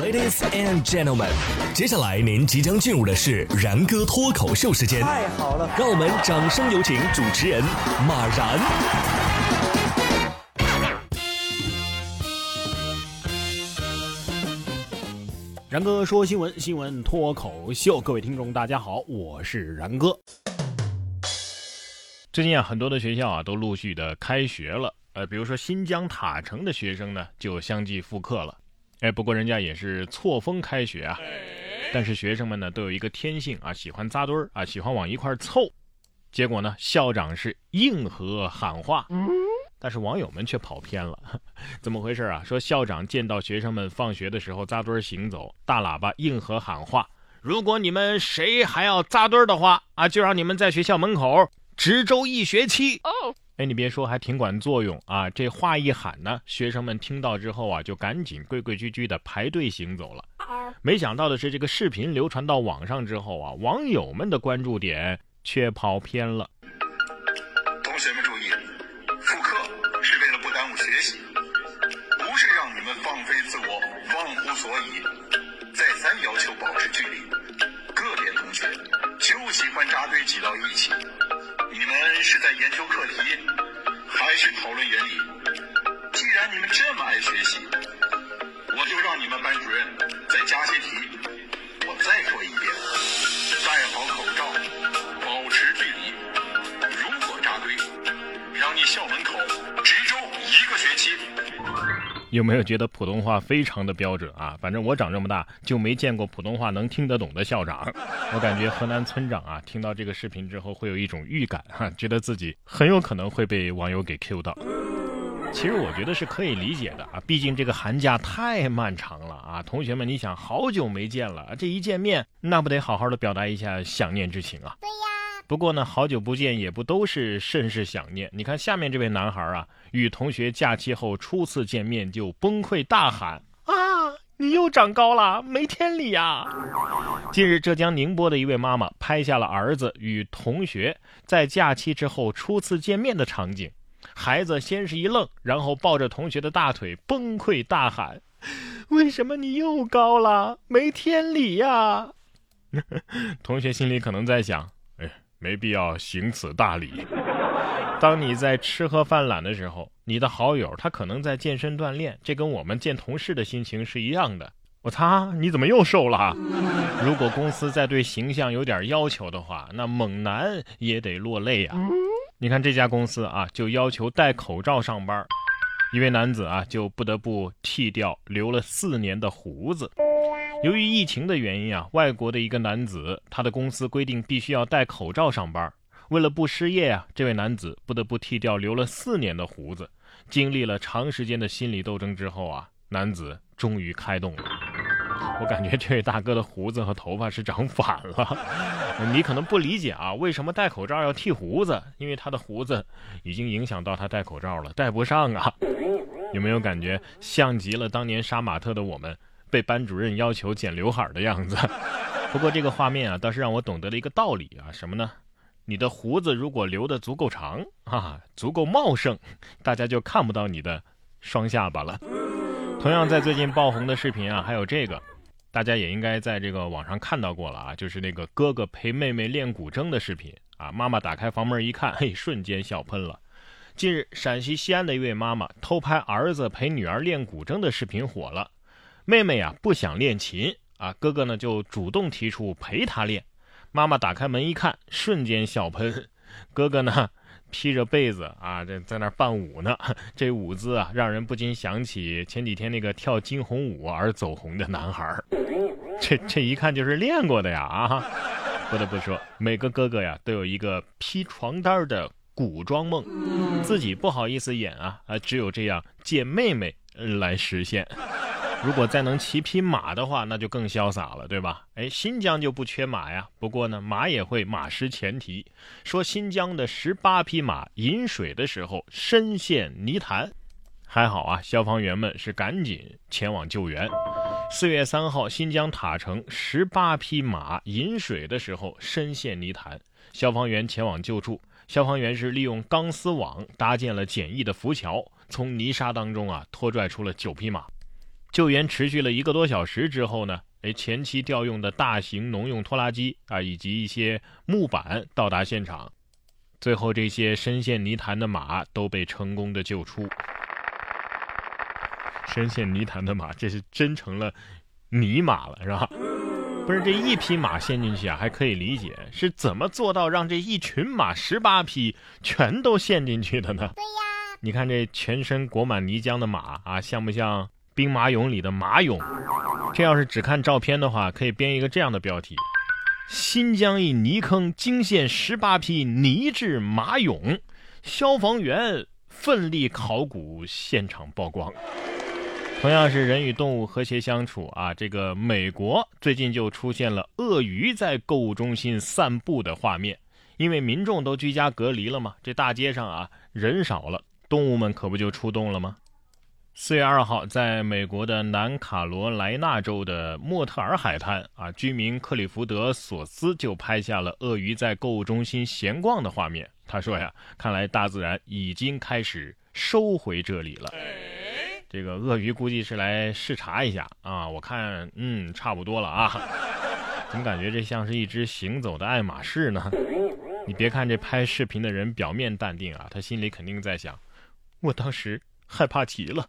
Ladies and gentlemen，接下来您即将进入的是然哥脱口秀时间。太好了，让我们掌声有请主持人马然。然哥说新闻，新闻脱口秀，各位听众大家好，我是然哥。最近啊，很多的学校啊都陆续的开学了，呃，比如说新疆塔城的学生呢就相继复课了。哎，不过人家也是错峰开学啊，但是学生们呢都有一个天性啊，喜欢扎堆儿啊，喜欢往一块凑。结果呢，校长是硬核喊话，但是网友们却跑偏了。怎么回事啊？说校长见到学生们放学的时候扎堆儿行走，大喇叭硬核喊话：如果你们谁还要扎堆儿的话啊，就让你们在学校门口值周一学期。哎，你别说，还挺管作用啊！这话一喊呢，学生们听到之后啊，就赶紧规规矩矩的排队行走了。没想到的是，这个视频流传到网上之后啊，网友们的关注点却跑偏了。同学们注意，复课是为了不耽误学习，不是让你们放飞自我、忘乎所以。再三要求保持距离，个别同学就喜欢扎堆挤到一起。你们是在研究课题，还是讨论原理？既然你们这么爱学习，我就让你们班主任再加些题。我再说一遍，戴好口罩，保持距离。如果扎堆，让你校门口值周一个学期。有没有觉得普通话非常的标准啊？反正我长这么大就没见过普通话能听得懂的校长。我感觉河南村长啊，听到这个视频之后会有一种预感哈，觉得自己很有可能会被网友给 Q 到。其实我觉得是可以理解的啊，毕竟这个寒假太漫长了啊，同学们，你想好久没见了，这一见面那不得好好的表达一下想念之情啊？对呀。不过呢，好久不见也不都是甚是想念。你看下面这位男孩啊，与同学假期后初次见面就崩溃大喊：“啊，你又长高了，没天理呀！”近日，浙江宁波的一位妈妈拍下了儿子与同学在假期之后初次见面的场景。孩子先是一愣，然后抱着同学的大腿崩溃大喊：“ 为什么你又高了？没天理呀！” 同学心里可能在想。没必要行此大礼。当你在吃喝犯懒的时候，你的好友他可能在健身锻炼，这跟我们见同事的心情是一样的。我擦，你怎么又瘦了？如果公司在对形象有点要求的话，那猛男也得落泪啊！你看这家公司啊，就要求戴口罩上班，一位男子啊就不得不剃掉留了四年的胡子。由于疫情的原因啊，外国的一个男子，他的公司规定必须要戴口罩上班。为了不失业啊，这位男子不得不剃掉留了四年的胡子。经历了长时间的心理斗争之后啊，男子终于开动了。我感觉这位大哥的胡子和头发是长反了。你可能不理解啊，为什么戴口罩要剃胡子？因为他的胡子已经影响到他戴口罩了，戴不上啊。有没有感觉像极了当年杀马特的我们？被班主任要求剪刘海的样子，不过这个画面啊，倒是让我懂得了一个道理啊，什么呢？你的胡子如果留的足够长啊，足够茂盛，大家就看不到你的双下巴了。同样，在最近爆红的视频啊，还有这个，大家也应该在这个网上看到过了啊，就是那个哥哥陪妹妹练古筝的视频啊，妈妈打开房门一看，嘿，瞬间笑喷了。近日，陕西西安的一位妈妈偷拍儿子陪女儿练古筝的视频火了。妹妹呀不想练琴啊，哥哥呢就主动提出陪她练。妈妈打开门一看，瞬间笑喷。哥哥呢披着被子啊，这在那伴舞呢。这舞姿啊，让人不禁想起前几天那个跳惊鸿舞而走红的男孩。这这一看就是练过的呀啊！不得不说，每个哥哥呀都有一个披床单的古装梦，自己不好意思演啊啊，只有这样借妹妹来实现。如果再能骑匹马的话，那就更潇洒了，对吧？哎，新疆就不缺马呀。不过呢，马也会马失前蹄。说新疆的十八匹马饮水的时候深陷泥潭，还好啊，消防员们是赶紧前往救援。四月三号，新疆塔城十八匹马饮水的时候深陷泥潭，消防员前往救助。消防员是利用钢丝网搭建了简易的浮桥，从泥沙当中啊拖拽出了九匹马。救援持续了一个多小时之后呢，哎，前期调用的大型农用拖拉机啊，以及一些木板到达现场，最后这些深陷泥潭的马都被成功的救出。深陷泥潭的马，这是真成了泥马了，是吧？不是这一匹马陷进去啊，还可以理解，是怎么做到让这一群马十八匹全都陷进去的呢？对呀，你看这全身裹满泥浆的马啊，像不像兵马俑里的马俑？这要是只看照片的话，可以编一个这样的标题：新疆一泥坑惊现十八匹泥质马俑，消防员奋力考古现场曝光。同样是人与动物和谐相处啊，这个美国最近就出现了鳄鱼在购物中心散步的画面，因为民众都居家隔离了嘛，这大街上啊人少了，动物们可不就出动了吗？四月二号，在美国的南卡罗来纳州的莫特尔海滩啊，居民克里福德索斯就拍下了鳄鱼在购物中心闲逛的画面。他说呀，看来大自然已经开始收回这里了。这个鳄鱼估计是来视察一下啊，我看嗯差不多了啊，怎么感觉这像是一只行走的爱马仕呢？你别看这拍视频的人表面淡定啊，他心里肯定在想，我当时害怕极了。